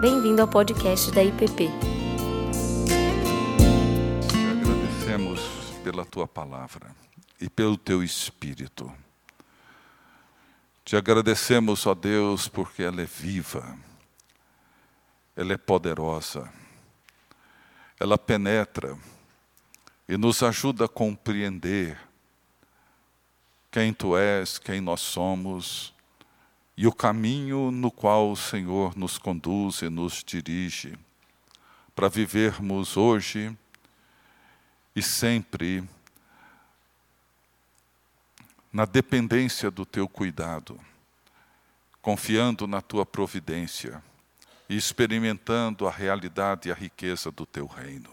Bem-vindo ao podcast da IPP. Agradecemos pela tua palavra e pelo teu espírito. Te agradecemos, ó Deus, porque ela é viva, ela é poderosa, ela penetra e nos ajuda a compreender quem tu és, quem nós somos e o caminho no qual o Senhor nos conduz e nos dirige para vivermos hoje e sempre na dependência do teu cuidado, confiando na tua providência e experimentando a realidade e a riqueza do teu reino.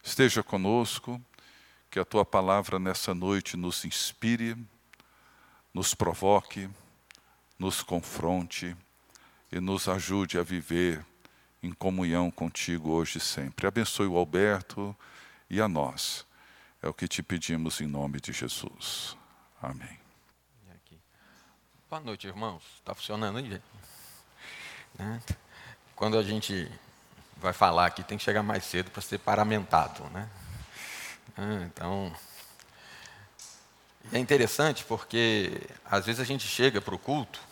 Esteja conosco, que a tua palavra nessa noite nos inspire, nos provoque, nos confronte e nos ajude a viver em comunhão contigo hoje e sempre. Abençoe o Alberto e a nós. É o que te pedimos em nome de Jesus. Amém. Boa noite, irmãos. Está funcionando aí? Né? Quando a gente vai falar aqui, tem que chegar mais cedo para ser paramentado. Né? Ah, então, é interessante porque às vezes a gente chega para o culto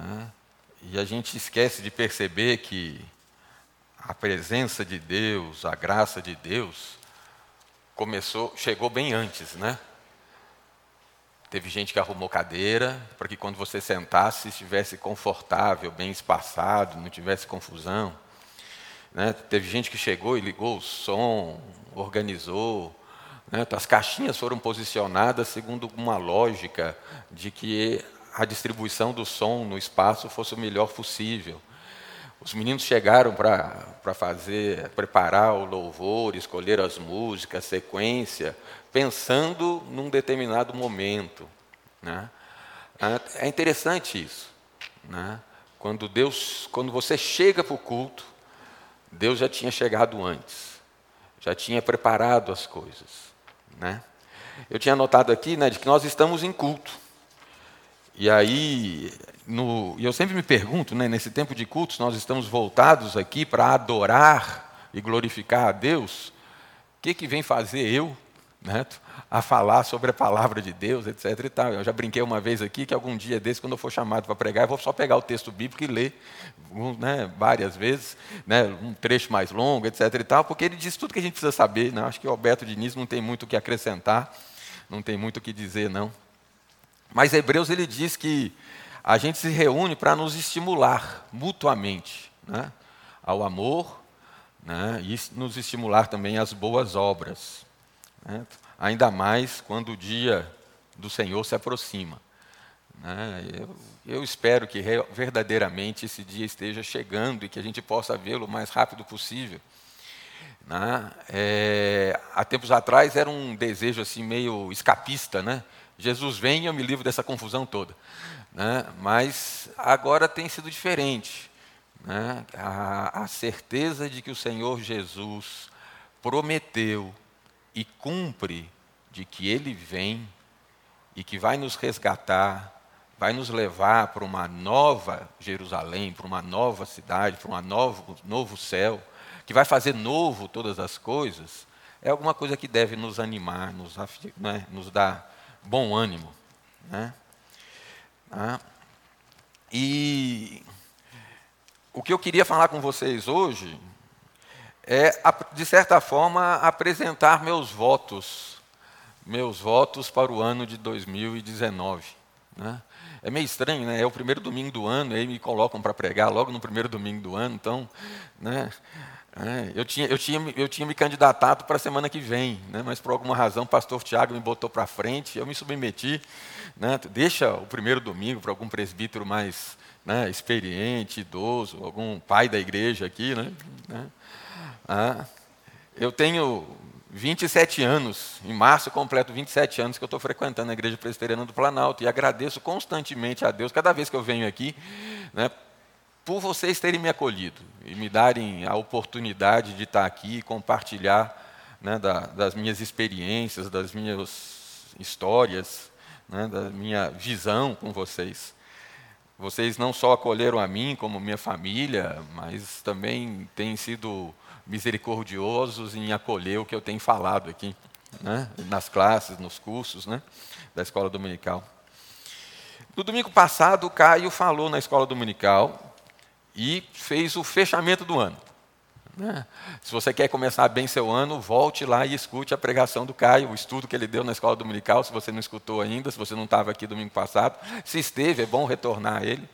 né, e a gente esquece de perceber que a presença de Deus, a graça de Deus, começou, chegou bem antes, né? Teve gente que arrumou cadeira para que quando você sentasse estivesse confortável, bem espaçado, não tivesse confusão. Né? Teve gente que chegou e ligou o som, organizou. Né? As caixinhas foram posicionadas segundo uma lógica de que a distribuição do som no espaço fosse o melhor possível. Os meninos chegaram para fazer, preparar o louvor, escolher as músicas, sequência, pensando num determinado momento. Né? É interessante isso. Né? Quando Deus, quando você chega para o culto, Deus já tinha chegado antes, já tinha preparado as coisas. Né? Eu tinha notado aqui né, de que nós estamos em culto. E aí, no, eu sempre me pergunto, né, nesse tempo de cultos, nós estamos voltados aqui para adorar e glorificar a Deus. O que, que vem fazer eu né, a falar sobre a palavra de Deus, etc. E tal. Eu já brinquei uma vez aqui que algum dia desse, quando eu for chamado para pregar, eu vou só pegar o texto bíblico e ler né, várias vezes, né, um trecho mais longo, etc. E tal, porque ele diz tudo que a gente precisa saber. Né? Acho que o Alberto Diniz não tem muito o que acrescentar, não tem muito o que dizer, não. Mas Hebreus ele diz que a gente se reúne para nos estimular mutuamente né, ao amor né, e nos estimular também às boas obras. Né, ainda mais quando o dia do Senhor se aproxima. Né, eu, eu espero que verdadeiramente esse dia esteja chegando e que a gente possa vê-lo o mais rápido possível. Né? É, há tempos atrás era um desejo assim meio escapista, né? Jesus vem e eu me livro dessa confusão toda. Né? Mas agora tem sido diferente. Né? A, a certeza de que o Senhor Jesus prometeu e cumpre de que Ele vem e que vai nos resgatar, vai nos levar para uma nova Jerusalém, para uma nova cidade, para um novo, novo céu, que vai fazer novo todas as coisas, é alguma coisa que deve nos animar, nos, né, nos dar bom ânimo. Né? Ah, e o que eu queria falar com vocês hoje é, de certa forma, apresentar meus votos, meus votos para o ano de 2019. Né? É meio estranho, né? É o primeiro domingo do ano, aí me colocam para pregar logo no primeiro domingo do ano, então, né? É, eu, tinha, eu, tinha, eu tinha me candidatado para a semana que vem, né, mas por alguma razão o pastor Tiago me botou para frente, eu me submeti. Né, deixa o primeiro domingo para algum presbítero mais né, experiente, idoso, algum pai da igreja aqui. Né, né. ah, eu tenho 27 anos, em março completo 27 anos que eu estou frequentando a Igreja Presbiteriana do Planalto e agradeço constantemente a Deus, cada vez que eu venho aqui, né, por vocês terem me acolhido e me darem a oportunidade de estar aqui e compartilhar né, da, das minhas experiências, das minhas histórias, né, da minha visão com vocês. Vocês não só acolheram a mim como minha família, mas também têm sido misericordiosos em acolher o que eu tenho falado aqui, né? nas classes, nos cursos né? da escola dominical. No domingo passado, o Caio falou na escola dominical e fez o fechamento do ano. Né? Se você quer começar bem seu ano, volte lá e escute a pregação do Caio, o estudo que ele deu na escola dominical, se você não escutou ainda, se você não estava aqui domingo passado. Se esteve, é bom retornar a ele.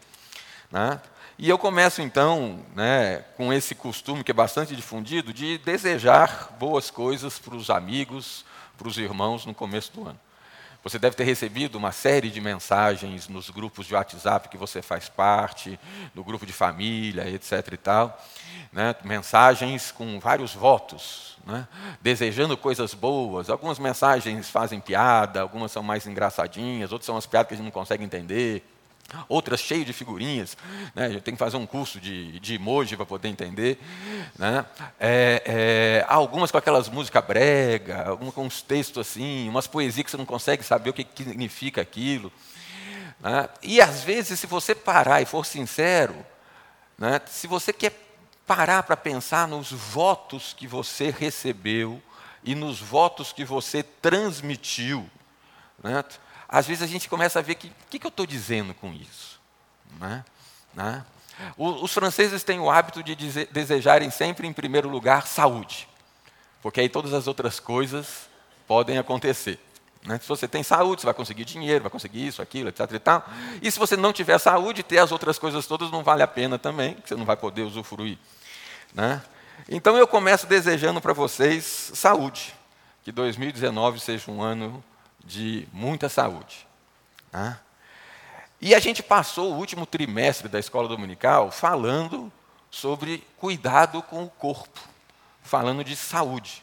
Né? E eu começo então né, com esse costume que é bastante difundido de desejar boas coisas para os amigos, para os irmãos no começo do ano. Você deve ter recebido uma série de mensagens nos grupos de WhatsApp que você faz parte, no grupo de família, etc. e tal né, mensagens com vários votos, né, desejando coisas boas. Algumas mensagens fazem piada, algumas são mais engraçadinhas, outras são as piadas que a gente não consegue entender. Outras cheias de figurinhas, né? eu tenho que fazer um curso de, de emoji para poder entender. Né? É, é, algumas com aquelas músicas brega, algumas com uns textos assim, umas poesias que você não consegue saber o que, que significa aquilo. Né? E às vezes, se você parar e for sincero, né? se você quer parar para pensar nos votos que você recebeu e nos votos que você transmitiu. Né? Às vezes a gente começa a ver que o que, que, eu estou dizendo com isso. Né? Né? os franceses têm o hábito de dizer, desejarem sempre, em primeiro lugar, saúde, porque aí todas as outras coisas podem acontecer. Né? Se você tem saúde, você vai conseguir dinheiro, vai conseguir isso, aquilo, etc. E, tal. e se você não tiver saúde, ter as outras coisas todas não vale a pena também, você não vai poder usufruir. Né? Então eu começo desejando para vocês saúde, que 2019 seja um ano de muita saúde. Né? E a gente passou o último trimestre da escola dominical falando sobre cuidado com o corpo, falando de saúde,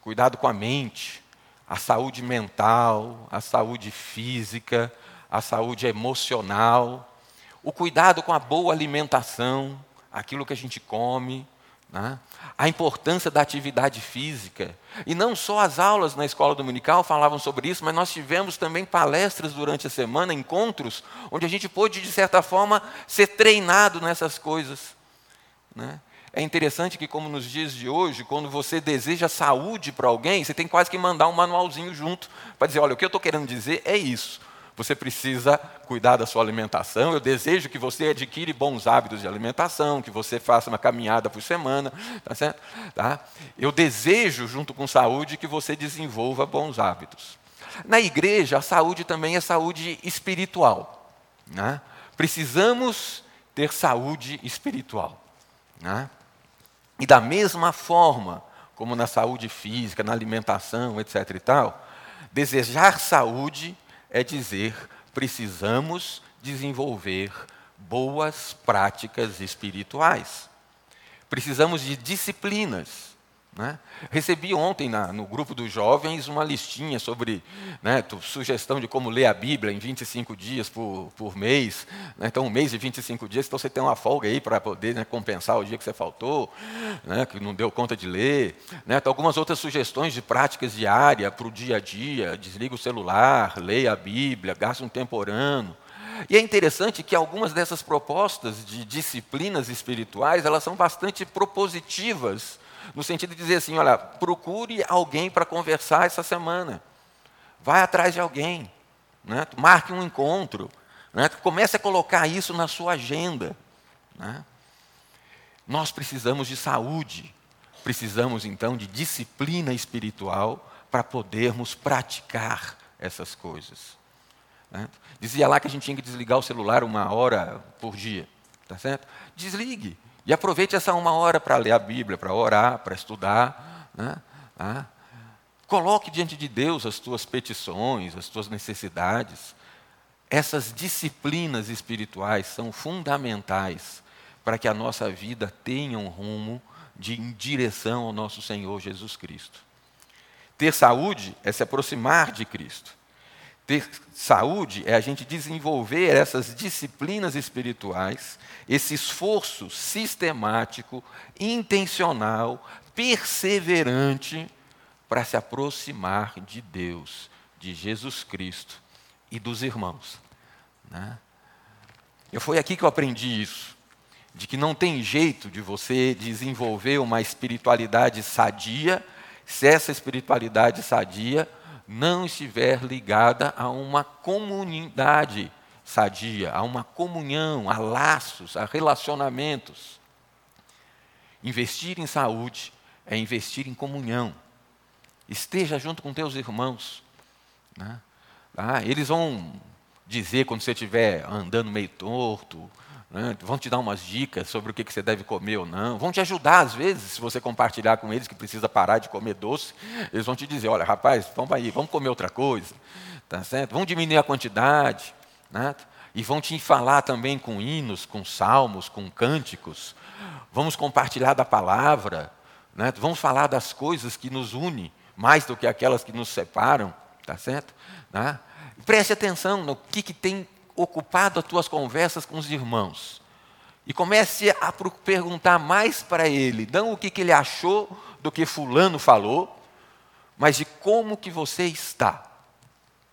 cuidado com a mente, a saúde mental, a saúde física, a saúde emocional, o cuidado com a boa alimentação, aquilo que a gente come, né? a importância da atividade física. E não só as aulas na escola dominical falavam sobre isso, mas nós tivemos também palestras durante a semana, encontros, onde a gente pôde, de certa forma, ser treinado nessas coisas. Né? É interessante que, como nos dias de hoje, quando você deseja saúde para alguém, você tem quase que mandar um manualzinho junto para dizer: olha, o que eu estou querendo dizer é isso. Você precisa cuidar da sua alimentação. Eu desejo que você adquire bons hábitos de alimentação, que você faça uma caminhada por semana, tá certo? Tá? Eu desejo, junto com saúde, que você desenvolva bons hábitos. Na igreja, a saúde também é saúde espiritual. Né? Precisamos ter saúde espiritual. Né? E da mesma forma, como na saúde física, na alimentação, etc. e tal, desejar saúde é dizer precisamos desenvolver boas práticas espirituais. Precisamos de disciplinas. Né? Recebi ontem na, no grupo dos jovens uma listinha sobre né, sugestão de como ler a Bíblia em 25 dias por, por mês. Né? Então, um mês de 25 dias, então você tem uma folga aí para poder né, compensar o dia que você faltou, né, que não deu conta de ler. Né? Então, algumas outras sugestões de práticas diárias para o dia a dia: desliga o celular, leia a Bíblia, gasta um tempo orando. E é interessante que algumas dessas propostas de disciplinas espirituais, elas são bastante propositivas no sentido de dizer assim: olha, procure alguém para conversar essa semana. Vai atrás de alguém. Né? Marque um encontro. Né? Comece a colocar isso na sua agenda. Né? Nós precisamos de saúde. Precisamos então de disciplina espiritual para podermos praticar essas coisas. Né? Dizia lá que a gente tinha que desligar o celular uma hora por dia. Tá certo? Desligue. E aproveite essa uma hora para ler a Bíblia, para orar, para estudar. Né? Ah. Coloque diante de Deus as tuas petições, as tuas necessidades. Essas disciplinas espirituais são fundamentais para que a nossa vida tenha um rumo de direção ao nosso Senhor Jesus Cristo. Ter saúde é se aproximar de Cristo. Ter saúde é a gente desenvolver essas disciplinas espirituais, esse esforço sistemático, intencional, perseverante para se aproximar de Deus, de Jesus Cristo e dos irmãos. Né? Eu foi aqui que eu aprendi isso, de que não tem jeito de você desenvolver uma espiritualidade sadia se essa espiritualidade sadia não estiver ligada a uma comunidade sadia, a uma comunhão, a laços, a relacionamentos. Investir em saúde é investir em comunhão. Esteja junto com teus irmãos. Né? Ah, eles vão dizer quando você estiver andando meio torto, né? vão te dar umas dicas sobre o que você deve comer ou não, vão te ajudar às vezes, se você compartilhar com eles que precisa parar de comer doce, eles vão te dizer, olha rapaz, vamos aí, vamos comer outra coisa, tá certo? Vão diminuir a quantidade, né? e vão te falar também com hinos, com salmos, com cânticos, vamos compartilhar da palavra, né? vamos falar das coisas que nos unem, mais do que aquelas que nos separam, tá certo? Né? Preste atenção no que, que tem ocupado as tuas conversas com os irmãos. E comece a perguntar mais para ele, não o que, que ele achou do que fulano falou, mas de como que você está.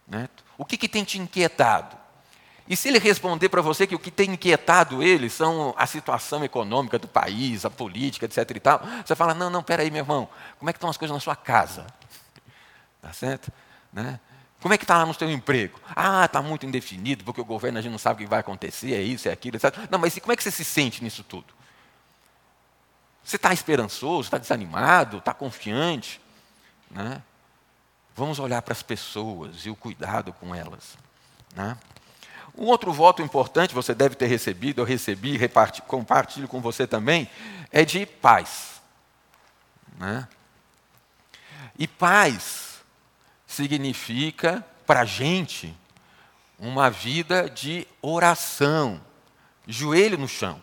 Né? O que, que tem te inquietado? E se ele responder para você que o que tem inquietado ele são a situação econômica do país, a política, etc. e tal, você fala, não, não, peraí, meu irmão, como é que estão as coisas na sua casa? Tá certo? Né? Como é que está lá no seu emprego? Ah, está muito indefinido, porque o governo a gente não sabe o que vai acontecer, é isso, é aquilo, etc. Não, mas como é que você se sente nisso tudo? Você está esperançoso, está desanimado, está confiante? Né? Vamos olhar para as pessoas e o cuidado com elas. Né? Um outro voto importante, você deve ter recebido, eu recebi, compartilho com você também, é de paz. Né? E paz significa, para a gente, uma vida de oração, joelho no chão.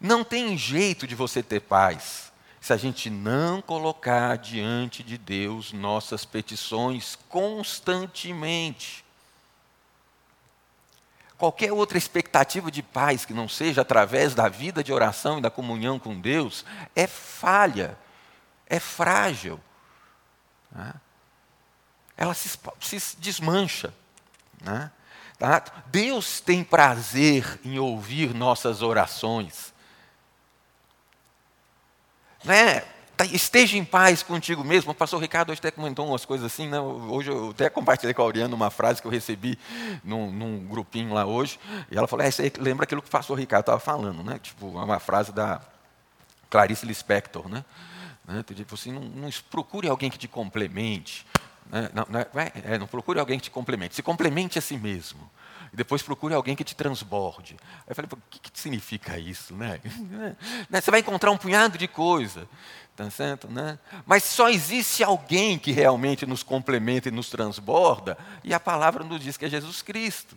Não tem jeito de você ter paz se a gente não colocar diante de Deus nossas petições constantemente. Qualquer outra expectativa de paz que não seja através da vida de oração e da comunhão com Deus é falha, é frágil. Né? Ela se, se desmancha. Né? Tá? Deus tem prazer em ouvir nossas orações. Né? Esteja em paz contigo mesmo. O pastor Ricardo hoje até comentou umas coisas assim. Né? Hoje eu até compartilhei com a Oriana uma frase que eu recebi num, num grupinho lá hoje. E ela falou: é, lembra aquilo que o pastor Ricardo estava falando. Né? Tipo, uma frase da Clarice Lispector. Né? Né? Tipo assim, não, não procure alguém que te complemente. Né? Não, não, é, é, não procure alguém que te complemente. Se complemente a si mesmo. E depois procure alguém que te transborde. Aí eu falei, o que, que significa isso? Né? né? Você vai encontrar um punhado de coisa. Tá certo, né? Mas só existe alguém que realmente nos complementa e nos transborda, e a palavra nos diz que é Jesus Cristo.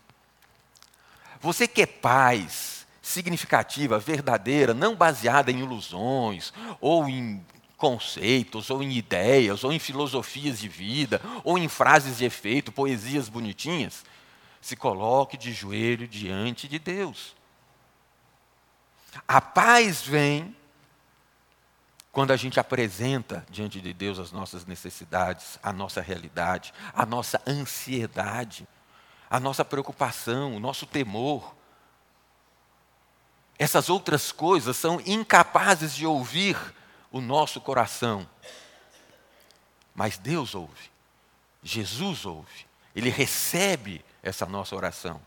Você quer paz significativa, verdadeira, não baseada em ilusões ou em conceitos, ou em ideias, ou em filosofias de vida, ou em frases de efeito, poesias bonitinhas, se coloque de joelho diante de Deus. A paz vem quando a gente apresenta diante de Deus as nossas necessidades, a nossa realidade, a nossa ansiedade, a nossa preocupação, o nosso temor. Essas outras coisas são incapazes de ouvir o nosso coração. Mas Deus ouve, Jesus ouve, Ele recebe essa nossa oração.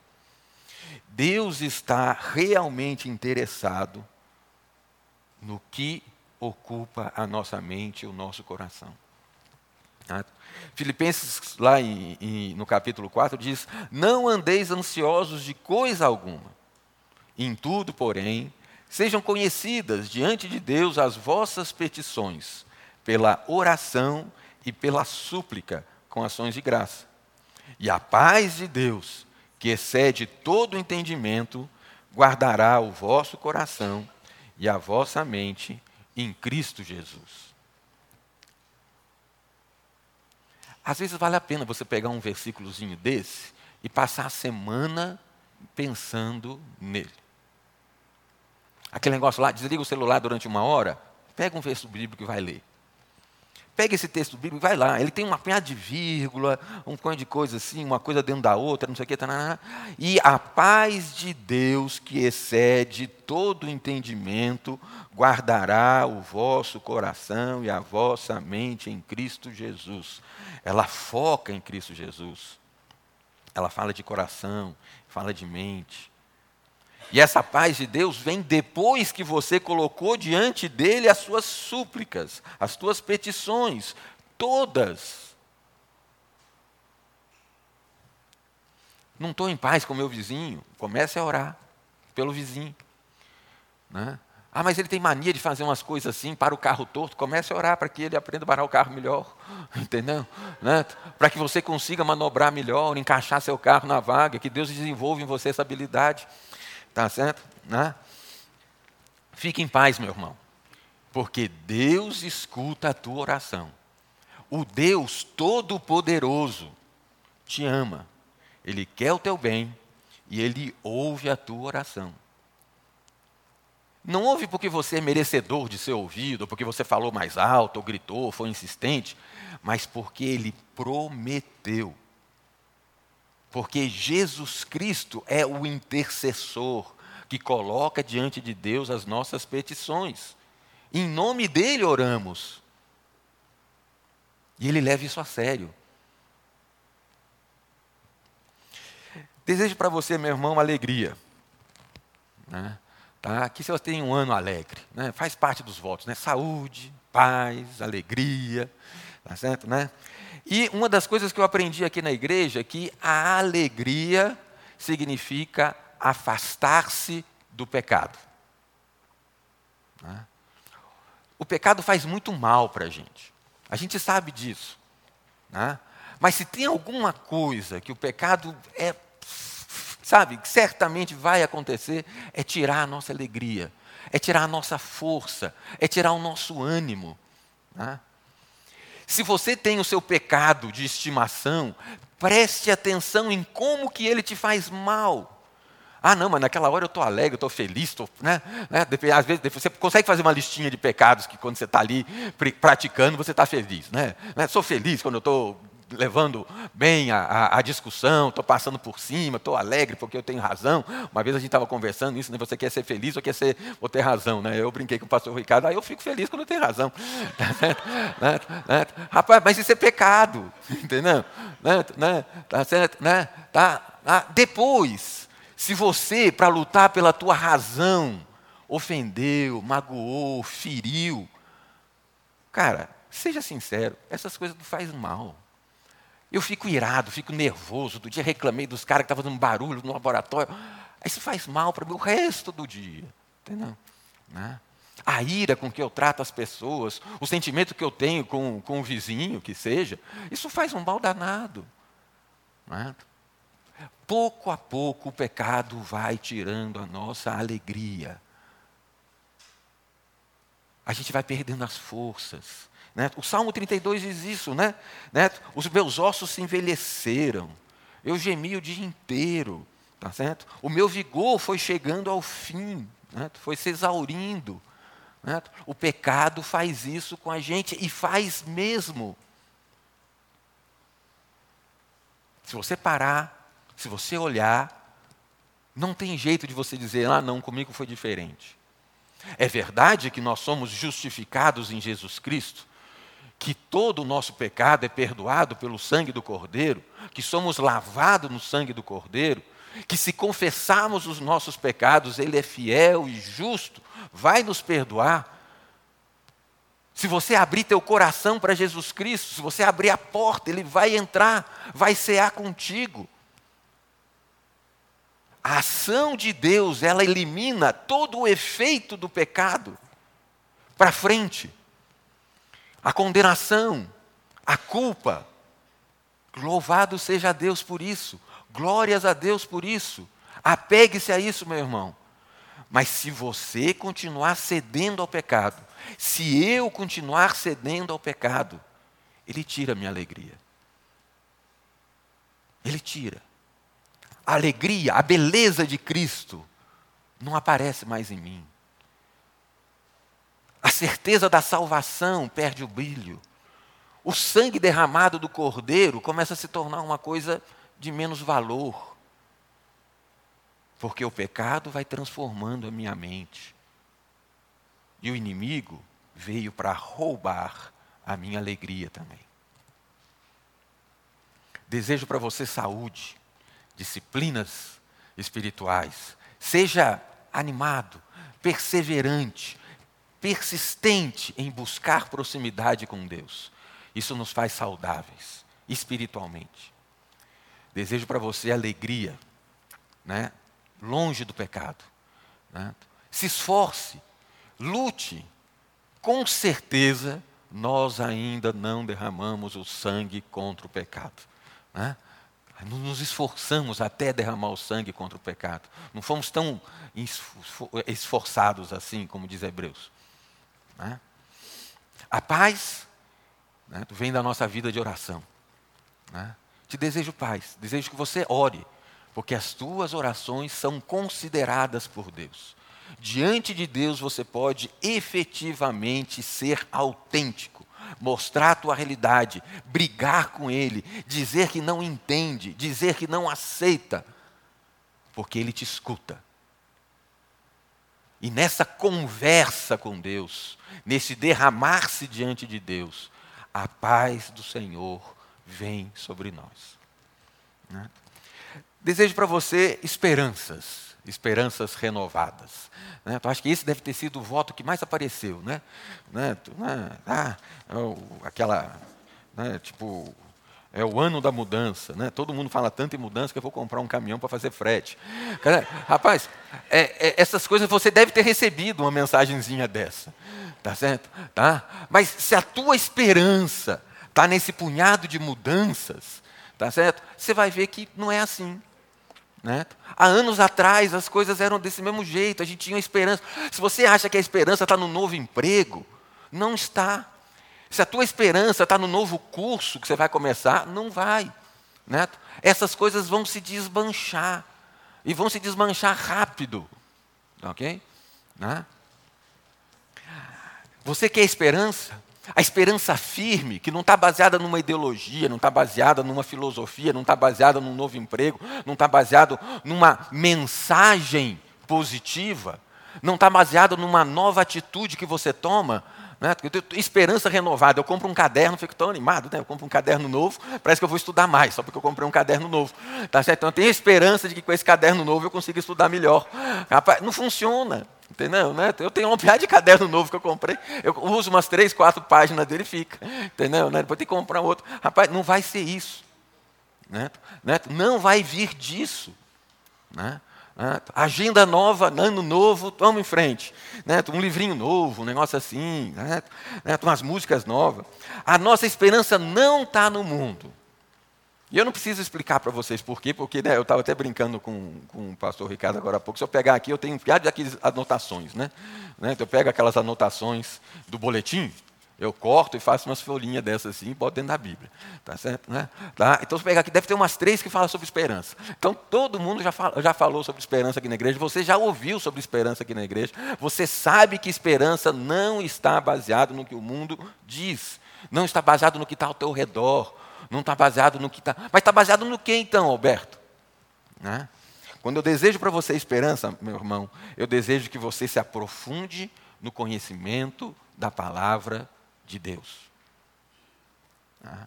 Deus está realmente interessado no que ocupa a nossa mente e o nosso coração. Tá? Filipenses, lá em, em, no capítulo 4, diz: Não andeis ansiosos de coisa alguma, em tudo, porém, Sejam conhecidas diante de Deus as vossas petições, pela oração e pela súplica, com ações de graça. E a paz de Deus, que excede todo entendimento, guardará o vosso coração e a vossa mente em Cristo Jesus. Às vezes vale a pena você pegar um versículozinho desse e passar a semana pensando nele. Aquele negócio lá, desliga o celular durante uma hora, pega um verso bíblico e vai ler. Pega esse texto bíblico, vai lá. Ele tem uma punhada de vírgula, um punhado de coisa assim, uma coisa dentro da outra, não sei o que. Tá, e a paz de Deus, que excede todo entendimento, guardará o vosso coração e a vossa mente em Cristo Jesus. Ela foca em Cristo Jesus. Ela fala de coração, fala de mente. E essa paz de Deus vem depois que você colocou diante dele as suas súplicas, as suas petições, todas. Não estou em paz com meu vizinho, comece a orar pelo vizinho. Né? Ah, mas ele tem mania de fazer umas coisas assim para o carro torto. Comece a orar para que ele aprenda a parar o carro melhor. Entendeu? Né? Para que você consiga manobrar melhor, encaixar seu carro na vaga, que Deus desenvolva em você essa habilidade. Tá certo? Né? Fique em paz, meu irmão, porque Deus escuta a tua oração. O Deus Todo-Poderoso te ama, Ele quer o teu bem e Ele ouve a tua oração. Não ouve porque você é merecedor de ser ouvido, porque você falou mais alto, ou gritou, foi insistente, mas porque Ele prometeu porque Jesus Cristo é o intercessor que coloca diante de Deus as nossas petições. Em nome dele oramos. E ele leva isso a sério. Desejo para você, meu irmão, alegria. Né? Tá? Que você tenha um ano alegre. Né? Faz parte dos votos. Né? Saúde, paz, alegria. Tá certo, né? E uma das coisas que eu aprendi aqui na igreja é que a alegria significa afastar-se do pecado. Né? O pecado faz muito mal para a gente. A gente sabe disso. Né? Mas se tem alguma coisa que o pecado é, sabe, que certamente vai acontecer, é tirar a nossa alegria, é tirar a nossa força, é tirar o nosso ânimo. Né? Se você tem o seu pecado de estimação, preste atenção em como que ele te faz mal. Ah, não, mas naquela hora eu estou alegre, estou feliz, tô, né? né? Às vezes você consegue fazer uma listinha de pecados que quando você está ali praticando, você está feliz. Né? né? Sou feliz quando eu estou levando bem a, a, a discussão, estou passando por cima, estou alegre porque eu tenho razão. Uma vez a gente estava conversando isso, né? você quer ser feliz ou quer ser, ou ter razão? Né? Eu brinquei com o pastor Ricardo, aí eu fico feliz quando eu tenho razão. né? né? Rapaz, mas isso é pecado, entendeu? Né? Né? Tá certo? Né? Tá? Ah, depois, se você, para lutar pela tua razão, ofendeu, magoou, feriu, cara, seja sincero, essas coisas não fazem mal. Eu fico irado, fico nervoso. Do dia reclamei dos caras que estavam fazendo barulho no laboratório. Isso faz mal para mim o resto do dia. Entendeu? Né? A ira com que eu trato as pessoas, o sentimento que eu tenho com, com o vizinho, que seja, isso faz um mal danado. Né? Pouco a pouco o pecado vai tirando a nossa alegria. A gente vai perdendo as forças. Né? O Salmo 32 diz isso, né? né? Os meus ossos se envelheceram. Eu gemi o dia inteiro. Tá certo? O meu vigor foi chegando ao fim, né? foi se exaurindo. Né? O pecado faz isso com a gente e faz mesmo. Se você parar, se você olhar, não tem jeito de você dizer, ah, não, comigo foi diferente. É verdade que nós somos justificados em Jesus Cristo, que todo o nosso pecado é perdoado pelo sangue do Cordeiro, que somos lavados no sangue do Cordeiro, que se confessarmos os nossos pecados, Ele é fiel e justo, vai nos perdoar. Se você abrir teu coração para Jesus Cristo, se você abrir a porta, Ele vai entrar, vai cear contigo. A ação de Deus, ela elimina todo o efeito do pecado para frente a condenação, a culpa. Louvado seja Deus por isso. Glórias a Deus por isso. Apegue-se a isso, meu irmão. Mas se você continuar cedendo ao pecado, se eu continuar cedendo ao pecado, ele tira a minha alegria. Ele tira. A alegria, a beleza de Cristo não aparece mais em mim. A certeza da salvação perde o brilho. o sangue derramado do cordeiro começa a se tornar uma coisa de menos valor. Porque o pecado vai transformando a minha mente. E o inimigo veio para roubar a minha alegria também. Desejo para você saúde, disciplinas espirituais. Seja animado, perseverante, persistente em buscar proximidade com Deus. Isso nos faz saudáveis espiritualmente. Desejo para você alegria, né? longe do pecado. Né? Se esforce, lute. Com certeza, nós ainda não derramamos o sangue contra o pecado. Né? Nos esforçamos até derramar o sangue contra o pecado. Não fomos tão esforçados assim, como diz Hebreus. Né? A paz né, vem da nossa vida de oração. Né? Te desejo paz, desejo que você ore, porque as tuas orações são consideradas por Deus. Diante de Deus você pode efetivamente ser autêntico, mostrar a tua realidade, brigar com Ele, dizer que não entende, dizer que não aceita, porque Ele te escuta. E nessa conversa com Deus, nesse derramar-se diante de Deus, a paz do Senhor vem sobre nós. Né? Desejo para você esperanças, esperanças renovadas. Né? Eu acho que esse deve ter sido o voto que mais apareceu. Né? Né? né? Ah, é aquela, né? tipo, é o ano da mudança, né? Todo mundo fala tanto em mudança que eu vou comprar um caminhão para fazer frete. Rapaz, é, é, essas coisas você deve ter recebido uma mensagenzinha dessa, tá certo? Tá? Mas se a tua esperança está nesse punhado de mudanças, tá certo? Você vai ver que não é assim. Né? Há anos atrás as coisas eram desse mesmo jeito, a gente tinha esperança. Se você acha que a esperança está no novo emprego, não está. Se a tua esperança está no novo curso que você vai começar, não vai. Né? Essas coisas vão se desmanchar. E vão se desmanchar rápido. Ok? Né? Você quer esperança? A esperança firme, que não está baseada numa ideologia, não está baseada numa filosofia, não está baseada num novo emprego, não está baseado numa mensagem positiva, não está baseada numa nova atitude que você toma, né? Eu tenho esperança renovada. Eu compro um caderno, fico tão animado, né? Eu compro um caderno novo, parece que eu vou estudar mais, só porque eu comprei um caderno novo. Tá certo? Então eu tenho esperança de que com esse caderno novo eu consiga estudar melhor. Rapaz, não funciona. Entendeu? Né? Eu tenho um piada de caderno novo que eu comprei. Eu uso umas três, quatro páginas dele e fica. Entendeu? Né? Depois tem que comprar outro. Rapaz, não vai ser isso. Né? né? Não vai vir disso. Né? Né? Agenda nova, ano novo, vamos em frente. Né? Um livrinho novo, um negócio assim, né? né? umas músicas novas. A nossa esperança não está no mundo. E eu não preciso explicar para vocês por quê, porque né, eu estava até brincando com, com o pastor Ricardo agora há pouco. Se eu pegar aqui, eu tenho um de aquelas anotações. Né? né? Então, eu pego aquelas anotações do boletim, eu corto e faço umas folhinhas dessas assim e boto dentro da Bíblia. Tá certo? Né? Tá? Então, se pegar aqui, deve ter umas três que falam sobre esperança. Então, todo mundo já, fala, já falou sobre esperança aqui na igreja. Você já ouviu sobre esperança aqui na igreja. Você sabe que esperança não está baseado no que o mundo diz. Não está baseado no que está ao teu redor. Não está baseado no que está. Mas está baseado no que então, Alberto? Né? Quando eu desejo para você esperança, meu irmão, eu desejo que você se aprofunde no conhecimento da palavra de Deus. Ah.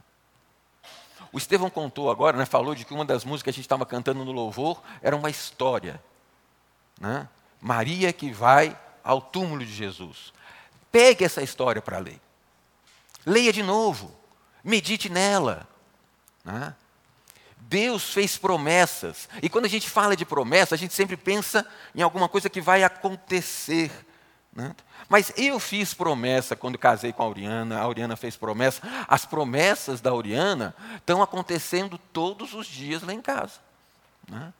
O Estevão contou agora, né, falou de que uma das músicas que a gente estava cantando no louvor era uma história. Né? Maria que vai ao túmulo de Jesus. Pegue essa história para ler. Leia de novo. Medite nela. Né? Deus fez promessas. E quando a gente fala de promessa, a gente sempre pensa em alguma coisa que vai acontecer. Né? Mas eu fiz promessa quando casei com a Auriana, a Auriana fez promessa. As promessas da Auriana estão acontecendo todos os dias lá em casa. Né?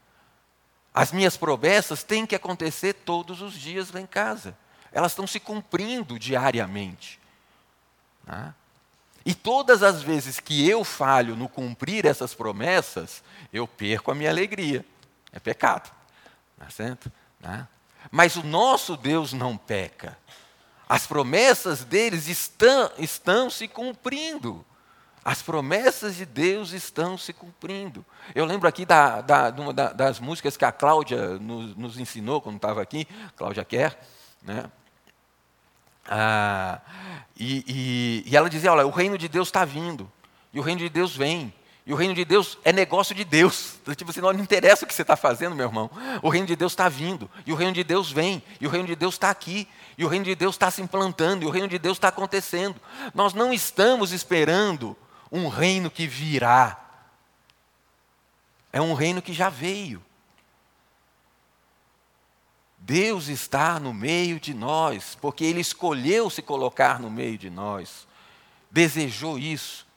As minhas promessas têm que acontecer todos os dias lá em casa. Elas estão se cumprindo diariamente. Né? E todas as vezes que eu falho no cumprir essas promessas, eu perco a minha alegria. É pecado. Tá certo? Né? Mas o nosso Deus não peca. As promessas deles estão, estão se cumprindo. As promessas de Deus estão se cumprindo. Eu lembro aqui da, da, de uma das músicas que a Cláudia nos, nos ensinou quando estava aqui, Cláudia Kerr, né? Ah, e, e, e ela dizia: olha, o reino de Deus está vindo, e o reino de Deus vem, e o reino de Deus é negócio de Deus. Tipo assim, não, não interessa o que você está fazendo, meu irmão. O reino de Deus está vindo, e o reino de Deus vem, e o reino de Deus está aqui, e o reino de Deus está se implantando, e o reino de Deus está acontecendo. Nós não estamos esperando um reino que virá. É um reino que já veio. Deus está no meio de nós, porque Ele escolheu se colocar no meio de nós, desejou isso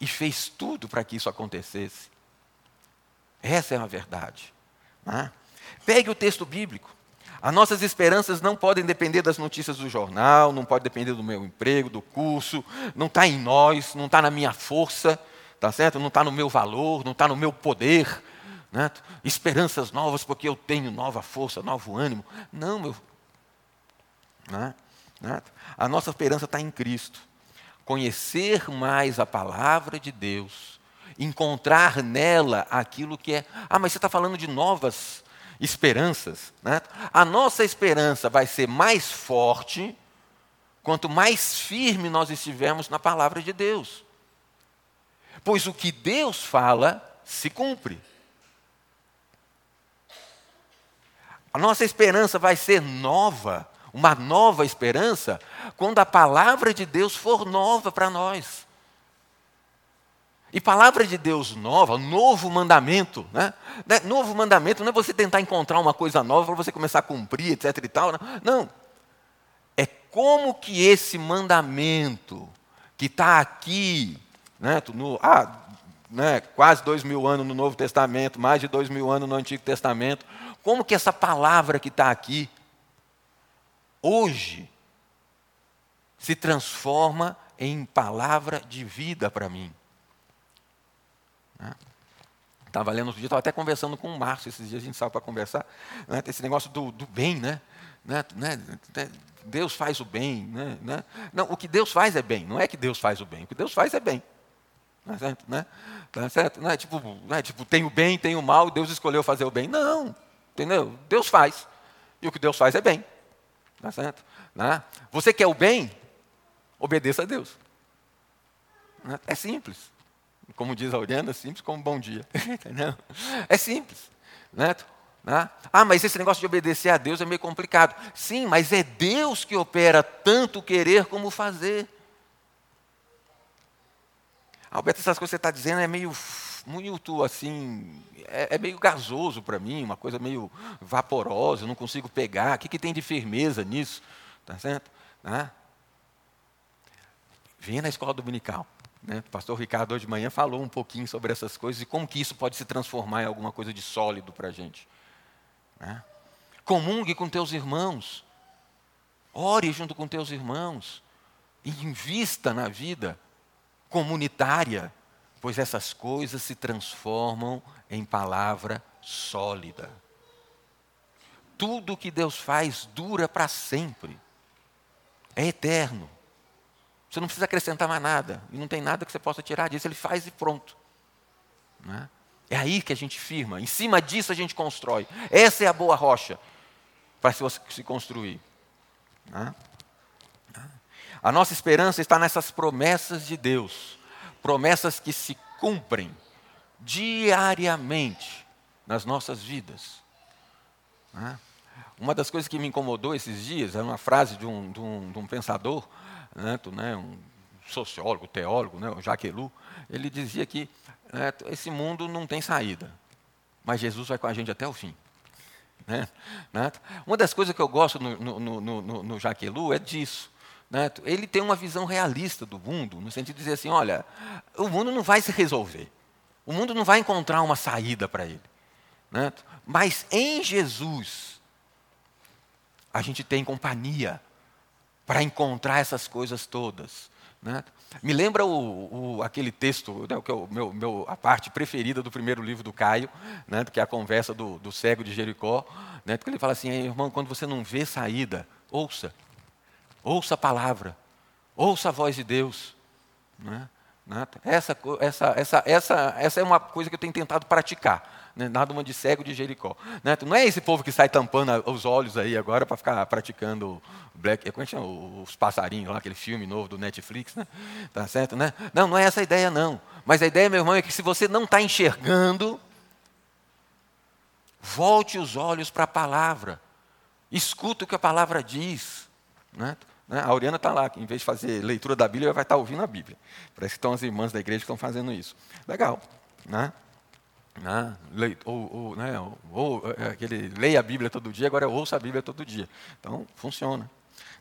e fez tudo para que isso acontecesse. Essa é a verdade. Né? Pegue o texto bíblico. As nossas esperanças não podem depender das notícias do jornal, não pode depender do meu emprego, do curso, não está em nós, não está na minha força, tá certo? Não está no meu valor, não está no meu poder. Né? Esperanças novas porque eu tenho nova força, novo ânimo. Não, meu. Né? Né? A nossa esperança está em Cristo. Conhecer mais a palavra de Deus, encontrar nela aquilo que é. Ah, mas você está falando de novas esperanças. Né? A nossa esperança vai ser mais forte quanto mais firme nós estivermos na palavra de Deus. Pois o que Deus fala se cumpre. A nossa esperança vai ser nova, uma nova esperança, quando a palavra de Deus for nova para nós. E palavra de Deus nova, novo mandamento, né? né? Novo mandamento não é você tentar encontrar uma coisa nova para você começar a cumprir, etc e tal. Não. não. É como que esse mandamento que está aqui, né, no, ah, né, quase dois mil anos no Novo Testamento, mais de dois mil anos no Antigo Testamento, como que essa palavra que está aqui, hoje, se transforma em palavra de vida para mim. Estava lendo outro dia, estava até conversando com o Márcio, esses dias a gente saiu para conversar, né? esse negócio do, do bem, né? Né? né? Deus faz o bem. Né? né? Não, o que Deus faz é bem, não é que Deus faz o bem, o que Deus faz é bem. Tá certo? Né? Tá certo? Não é tipo, não é tipo, tem o bem, tem o mal, Deus escolheu fazer o bem. Não, entendeu? Deus faz. E o que Deus faz é bem. Tá certo? Né? Você quer o bem? Obedeça a Deus. Né? É simples. Como diz a Oriana, simples como bom dia. É simples. Né? Né? Ah, mas esse negócio de obedecer a Deus é meio complicado. Sim, mas é Deus que opera tanto querer como fazer. Alberto, essas coisas que você está dizendo é meio muito assim, é, é meio gasoso para mim, uma coisa meio vaporosa, eu não consigo pegar. O que, que tem de firmeza nisso? Tá certo? Né? Na escola dominical. Né? O pastor Ricardo hoje de manhã falou um pouquinho sobre essas coisas e como que isso pode se transformar em alguma coisa de sólido para a gente. Né? Comungue com teus irmãos. Ore junto com teus irmãos. Invista na vida comunitária, pois essas coisas se transformam em palavra sólida. Tudo que Deus faz dura para sempre, é eterno. Você não precisa acrescentar mais nada. E não tem nada que você possa tirar disso. Ele faz e pronto. É? é aí que a gente firma. Em cima disso a gente constrói. Essa é a boa rocha para se construir. É? A nossa esperança está nessas promessas de Deus. Promessas que se cumprem diariamente nas nossas vidas. É? Uma das coisas que me incomodou esses dias é uma frase de um, de um, de um pensador né, né, um sociólogo, teólogo, né, o Jacques ele dizia que né, esse mundo não tem saída, mas Jesus vai com a gente até o fim. Né? né? Uma das coisas que eu gosto no, no, no, no Ellul é disso. Né? Ele tem uma visão realista do mundo, no sentido de dizer assim, olha, o mundo não vai se resolver, o mundo não vai encontrar uma saída para ele. Né? Mas em Jesus, a gente tem companhia, para encontrar essas coisas todas. Né? Me lembra o, o, aquele texto, né, que é o meu, meu, a parte preferida do primeiro livro do Caio, né, que é a conversa do, do cego de Jericó, né, que ele fala assim, irmão, quando você não vê saída, ouça, ouça a palavra, ouça a voz de Deus. Né? Essa, essa, essa, essa, essa é uma coisa que eu tenho tentado praticar. Né? Nada uma de cego de Jericó. Né? Não é esse povo que sai tampando os olhos aí agora para ficar praticando Black, como é que chama? os passarinhos lá, aquele filme novo do Netflix, né? Tá certo, né? Não, não é essa a ideia não. Mas a ideia, meu irmão, é que se você não está enxergando, volte os olhos para a palavra. Escuta o que a palavra diz. Né? Né? A Auriana está lá, em vez de fazer leitura da Bíblia, vai estar tá ouvindo a Bíblia. Parece que estão as irmãs da igreja que estão fazendo isso. Legal. Né? Né? Ou, ou, né? ou é, aquele leia a Bíblia todo dia, agora ouça a Bíblia todo dia. Então, funciona.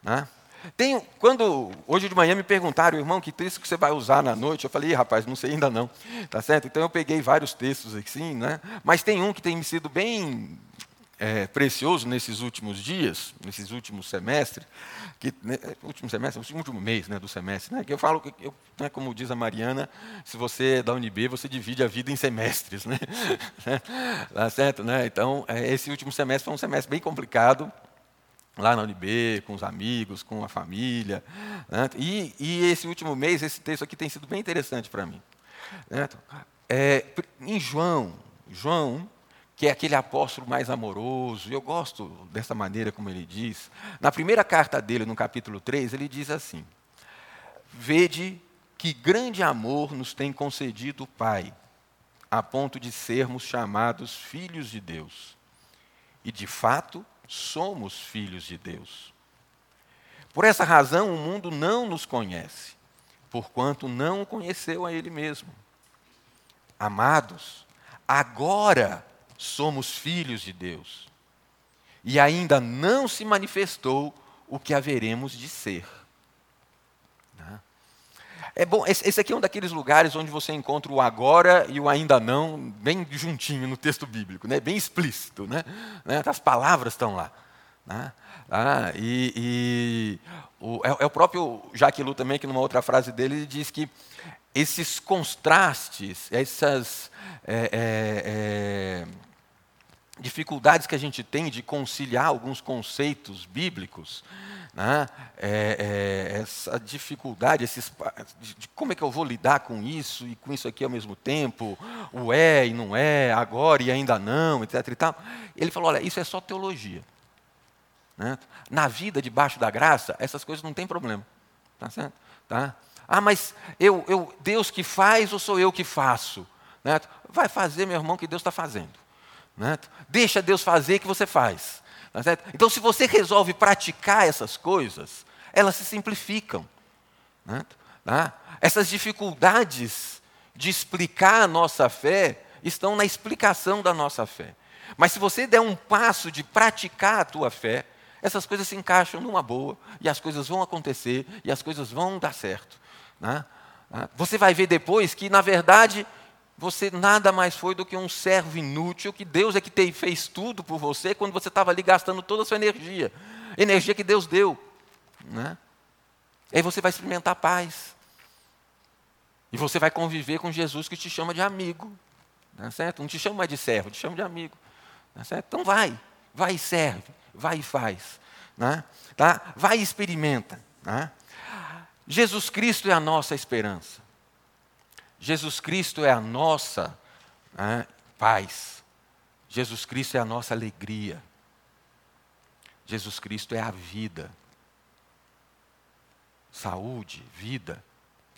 Né? Tem, quando hoje de manhã me perguntaram, irmão, que texto que você vai usar na noite? Eu falei, rapaz, não sei ainda não, tá certo? Então eu peguei vários textos assim, né? Mas tem um que tem me sido bem é, precioso nesses últimos dias, nesses últimos semestres, que né, último semestre, último mês né, do semestre, né, que eu falo que, eu, né, como diz a Mariana, se você é da UNB, você divide a vida em semestres, né? tá certo, né? Então, é, esse último semestre foi um semestre bem complicado, lá na UNB, com os amigos, com a família, né? e, e, esse último mês, esse texto aqui tem sido bem interessante para mim. Né? É, em João, João que é aquele apóstolo mais amoroso. Eu gosto dessa maneira como ele diz. Na primeira carta dele, no capítulo 3, ele diz assim: Vede que grande amor nos tem concedido o Pai, a ponto de sermos chamados filhos de Deus. E de fato, somos filhos de Deus. Por essa razão, o mundo não nos conhece, porquanto não o conheceu a Ele mesmo. Amados, agora somos filhos de Deus. E ainda não se manifestou o que haveremos de ser. Né? É bom, esse aqui é um daqueles lugares onde você encontra o agora e o ainda não bem juntinho no texto bíblico, né? bem explícito. Né? né? As palavras estão lá. Né? Ah, e, e o, é, é, o próprio Jacques Lu também, que numa outra frase dele, ele diz que esses contrastes, essas. É, é, é dificuldades que a gente tem de conciliar alguns conceitos bíblicos, né? é, é, essa dificuldade, esses, de, de, como é que eu vou lidar com isso e com isso aqui ao mesmo tempo, o é e não é, agora e ainda não, etc. E tal. Ele falou: olha, isso é só teologia. Né? Na vida debaixo da graça, essas coisas não tem problema. Tá certo? Tá? Ah, mas eu, eu, Deus que faz ou sou eu que faço? Né? Vai fazer, meu irmão, que Deus está fazendo. Né? Deixa Deus fazer que você faz. Tá então, se você resolve praticar essas coisas, elas se simplificam. Né? Tá? Essas dificuldades de explicar a nossa fé estão na explicação da nossa fé. Mas se você der um passo de praticar a tua fé, essas coisas se encaixam numa boa, e as coisas vão acontecer, e as coisas vão dar certo. Né? Tá? Você vai ver depois que, na verdade, você nada mais foi do que um servo inútil, que Deus é que te, fez tudo por você quando você estava ali gastando toda a sua energia. Energia que Deus deu. Né? E aí você vai experimentar paz. E você vai conviver com Jesus que te chama de amigo. Não, certo? não te chama mais de servo, te chama de amigo. Não certo? Então vai, vai e serve, vai e faz. Né? Tá? Vai e experimenta. Né? Jesus Cristo é a nossa esperança. Jesus Cristo é a nossa né, paz. Jesus Cristo é a nossa alegria. Jesus Cristo é a vida. Saúde, vida,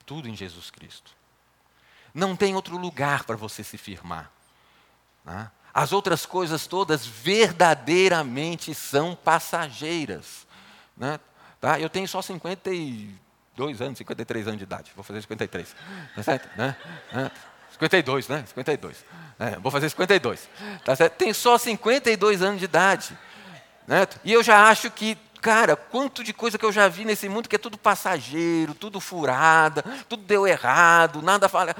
tudo em Jesus Cristo. Não tem outro lugar para você se firmar. Né? As outras coisas todas verdadeiramente são passageiras. Né? Tá? Eu tenho só 50 e dois anos, 53 anos de idade. Vou fazer 53. Tá certo? Né? 52, né? 52. É, vou fazer 52. Tá certo? Tem só 52 anos de idade. Né? E eu já acho que, cara, quanto de coisa que eu já vi nesse mundo que é tudo passageiro, tudo furada, tudo deu errado, nada fala.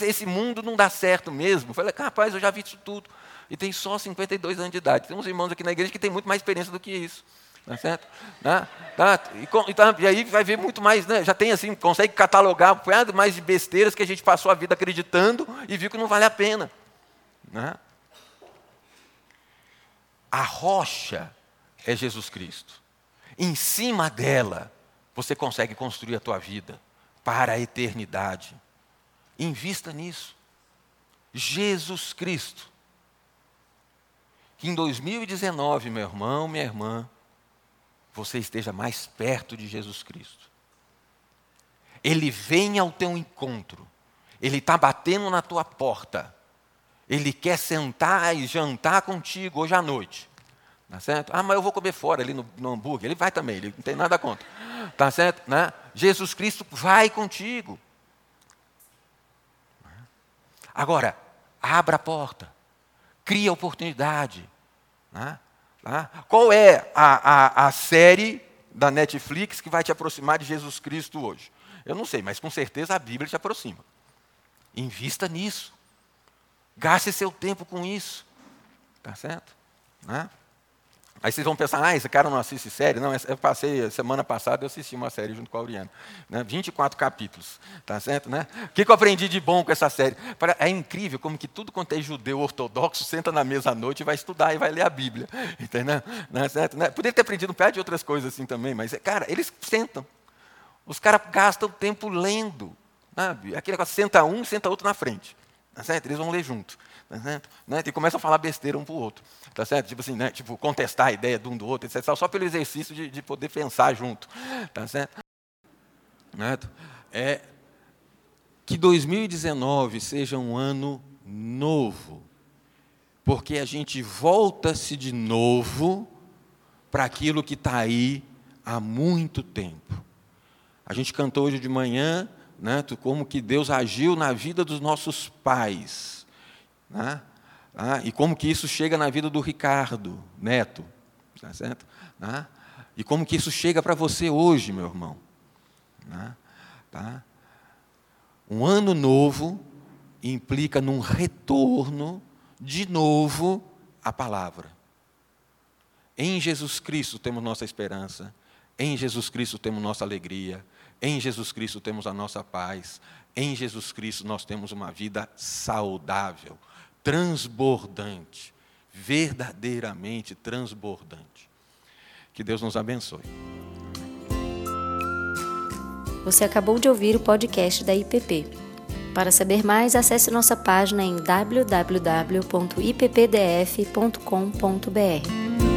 Esse mundo não dá certo mesmo. Falei, rapaz, eu já vi isso tudo. E tem só 52 anos de idade. Tem uns irmãos aqui na igreja que tem muito mais experiência do que isso. Tá certo? Né? Tá? E, tá, e, aí vai ver muito mais, né? já tem assim, consegue catalogar um punhado mais de besteiras que a gente passou a vida acreditando e viu que não vale a pena. Né? A rocha é Jesus Cristo. Em cima dela, você consegue construir a tua vida para a eternidade. Invista nisso. Jesus Cristo. Que em 2019, meu irmão, minha irmã, você esteja mais perto de Jesus Cristo. Ele vem ao teu encontro, ele está batendo na tua porta, ele quer sentar e jantar contigo hoje à noite. Tá certo? Ah, mas eu vou comer fora ali no, no hambúrguer. Ele vai também, ele não tem nada contra. Tá certo? Né? Jesus Cristo vai contigo. Agora, abra a porta, cria oportunidade. Né? Tá? Qual é a, a, a série da Netflix que vai te aproximar de Jesus Cristo hoje? Eu não sei, mas com certeza a Bíblia te aproxima. Invista nisso. Gaste seu tempo com isso. Tá certo? Né? Aí vocês vão pensar, ah, esse cara não assiste série? Não, eu passei, semana passada eu assisti uma série junto com a Auriana. Né? 24 capítulos, tá certo? Né? O que, eu aprendi de bom com essa série? É incrível como que tudo quanto é judeu ortodoxo senta na mesa à noite e vai estudar e vai ler a Bíblia. Entendeu? Não é certo? Né? Poderia ter aprendido um pé de outras coisas assim também, mas, cara, eles sentam. Os caras gastam tempo lendo. Sabe? Aquele negócio, senta um, senta outro na frente. Tá certo? Eles vão ler junto. Tá certo? Né? E começam a falar besteira um para o outro. Tá certo? Tipo assim, né? tipo, contestar a ideia de um do outro, etc. Só pelo exercício de, de poder pensar junto. Tá certo? certo? É que 2019 seja um ano novo. Porque a gente volta-se de novo para aquilo que está aí há muito tempo. A gente cantou hoje de manhã né, como que Deus agiu na vida dos nossos pais. Né? Ah, e como que isso chega na vida do Ricardo Neto. Tá certo? Né? E como que isso chega para você hoje, meu irmão. Né? Tá? Um ano novo implica num retorno de novo à palavra. Em Jesus Cristo temos nossa esperança, em Jesus Cristo temos nossa alegria, em Jesus Cristo temos a nossa paz. Em Jesus Cristo nós temos uma vida saudável, transbordante, verdadeiramente transbordante. Que Deus nos abençoe. Você acabou de ouvir o podcast da IPP. Para saber mais, acesse nossa página em www.ippdf.com.br.